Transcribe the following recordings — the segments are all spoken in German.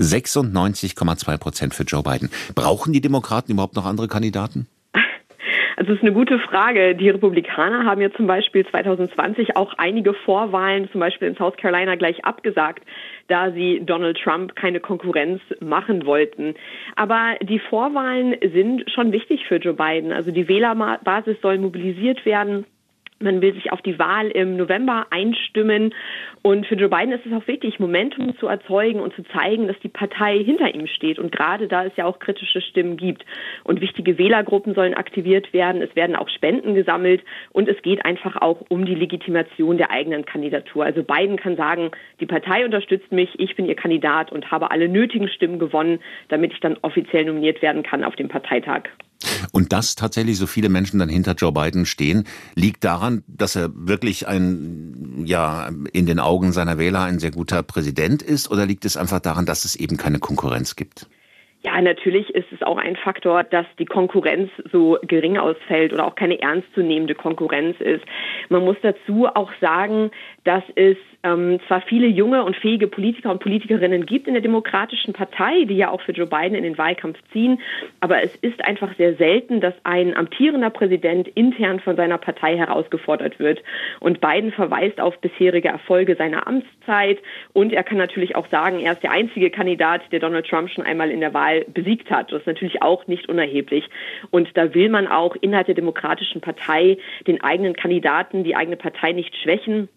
96,2 Prozent für Joe Biden. Brauchen die Demokraten überhaupt noch andere Kandidaten? Also es ist eine gute Frage. Die Republikaner haben ja zum Beispiel 2020 auch einige Vorwahlen, zum Beispiel in South Carolina, gleich abgesagt, da sie Donald Trump keine Konkurrenz machen wollten. Aber die Vorwahlen sind schon wichtig für Joe Biden. Also die Wählerbasis soll mobilisiert werden. Man will sich auf die Wahl im November einstimmen. Und für Joe Biden ist es auch wichtig, Momentum zu erzeugen und zu zeigen, dass die Partei hinter ihm steht. Und gerade da es ja auch kritische Stimmen gibt. Und wichtige Wählergruppen sollen aktiviert werden. Es werden auch Spenden gesammelt. Und es geht einfach auch um die Legitimation der eigenen Kandidatur. Also Biden kann sagen, die Partei unterstützt mich, ich bin ihr Kandidat und habe alle nötigen Stimmen gewonnen, damit ich dann offiziell nominiert werden kann auf dem Parteitag. Und dass tatsächlich so viele Menschen dann hinter Joe Biden stehen, liegt daran, dass er wirklich ein, ja, in den Augen seiner Wähler ein sehr guter Präsident ist, oder liegt es einfach daran, dass es eben keine Konkurrenz gibt? Ja, natürlich ist es auch ein Faktor, dass die Konkurrenz so gering ausfällt oder auch keine ernstzunehmende Konkurrenz ist. Man muss dazu auch sagen, dass es ähm, zwar viele junge und fähige Politiker und Politikerinnen gibt in der Demokratischen Partei, die ja auch für Joe Biden in den Wahlkampf ziehen, aber es ist einfach sehr selten, dass ein amtierender Präsident intern von seiner Partei herausgefordert wird. Und Biden verweist auf bisherige Erfolge seiner Amtszeit und er kann natürlich auch sagen, er ist der einzige Kandidat, der Donald Trump schon einmal in der Wahl besiegt hat. Das ist natürlich auch nicht unerheblich. Und da will man auch innerhalb der Demokratischen Partei den eigenen Kandidaten, die eigene Partei nicht schwächen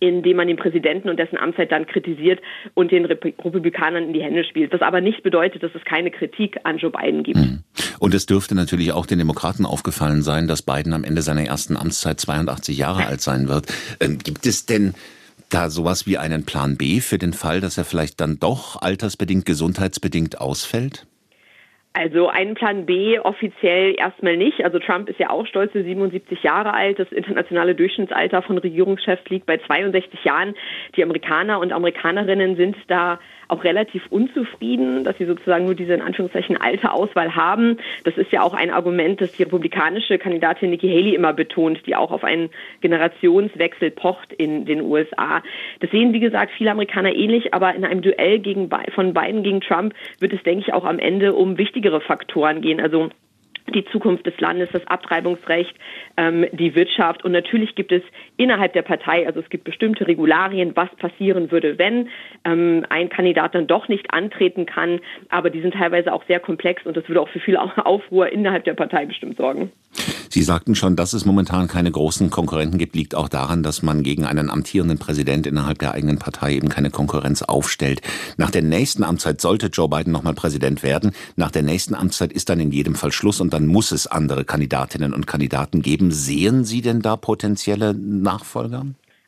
indem man den Präsidenten und dessen Amtszeit dann kritisiert und den Republikanern in die Hände spielt. Was aber nicht bedeutet, dass es keine Kritik an Joe Biden gibt. Mhm. Und es dürfte natürlich auch den Demokraten aufgefallen sein, dass Biden am Ende seiner ersten Amtszeit 82 Jahre alt sein wird. Ähm, gibt es denn da sowas wie einen Plan B für den Fall, dass er vielleicht dann doch altersbedingt, gesundheitsbedingt ausfällt? Also einen Plan B offiziell erstmal nicht. Also Trump ist ja auch stolze 77 Jahre alt. Das internationale Durchschnittsalter von Regierungschefs liegt bei 62 Jahren. Die Amerikaner und Amerikanerinnen sind da auch relativ unzufrieden, dass sie sozusagen nur diese in Anführungszeichen alte Auswahl haben. Das ist ja auch ein Argument, das die republikanische Kandidatin Nikki Haley immer betont, die auch auf einen Generationswechsel pocht in den USA. Das sehen, wie gesagt, viele Amerikaner ähnlich, aber in einem Duell gegen, von Biden gegen Trump wird es, denke ich, auch am Ende um wichtige wichtigere Faktoren gehen. Also die Zukunft des Landes, das Abtreibungsrecht, ähm, die Wirtschaft. Und natürlich gibt es innerhalb der Partei, also es gibt bestimmte Regularien, was passieren würde, wenn ähm, ein Kandidat dann doch nicht antreten kann. Aber die sind teilweise auch sehr komplex und das würde auch für viel Aufruhr innerhalb der Partei bestimmt sorgen. Sie sagten schon, dass es momentan keine großen Konkurrenten gibt, liegt auch daran, dass man gegen einen amtierenden Präsident innerhalb der eigenen Partei eben keine Konkurrenz aufstellt. Nach der nächsten Amtszeit sollte Joe Biden nochmal Präsident werden. Nach der nächsten Amtszeit ist dann in jedem Fall Schluss und dann muss es andere Kandidatinnen und Kandidaten geben. Sehen Sie denn da potenzielle Nachfolger?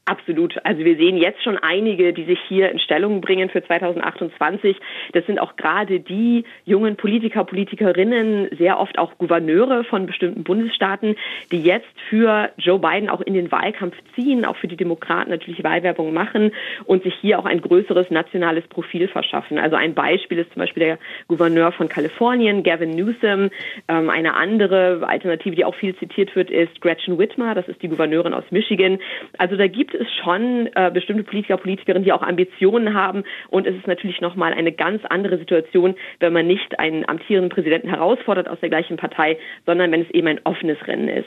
Absolut. Also wir sehen jetzt schon einige, die sich hier in Stellung bringen für 2028. Das sind auch gerade die jungen Politiker, Politikerinnen, sehr oft auch Gouverneure von bestimmten Bundesstaaten, die jetzt für Joe Biden auch in den Wahlkampf ziehen, auch für die Demokraten natürlich Wahlwerbung machen und sich hier auch ein größeres nationales Profil verschaffen. Also ein Beispiel ist zum Beispiel der Gouverneur von Kalifornien, Gavin Newsom. Ähm, eine andere Alternative, die auch viel zitiert wird, ist Gretchen Whitmer. Das ist die Gouverneurin aus Michigan. Also da gibt es schon äh, bestimmte Politiker, Politikerinnen, die auch Ambitionen haben. Und es ist natürlich nochmal eine ganz andere Situation, wenn man nicht einen amtierenden Präsidenten herausfordert aus der gleichen Partei, sondern wenn es eben ein offenes Rennen ist.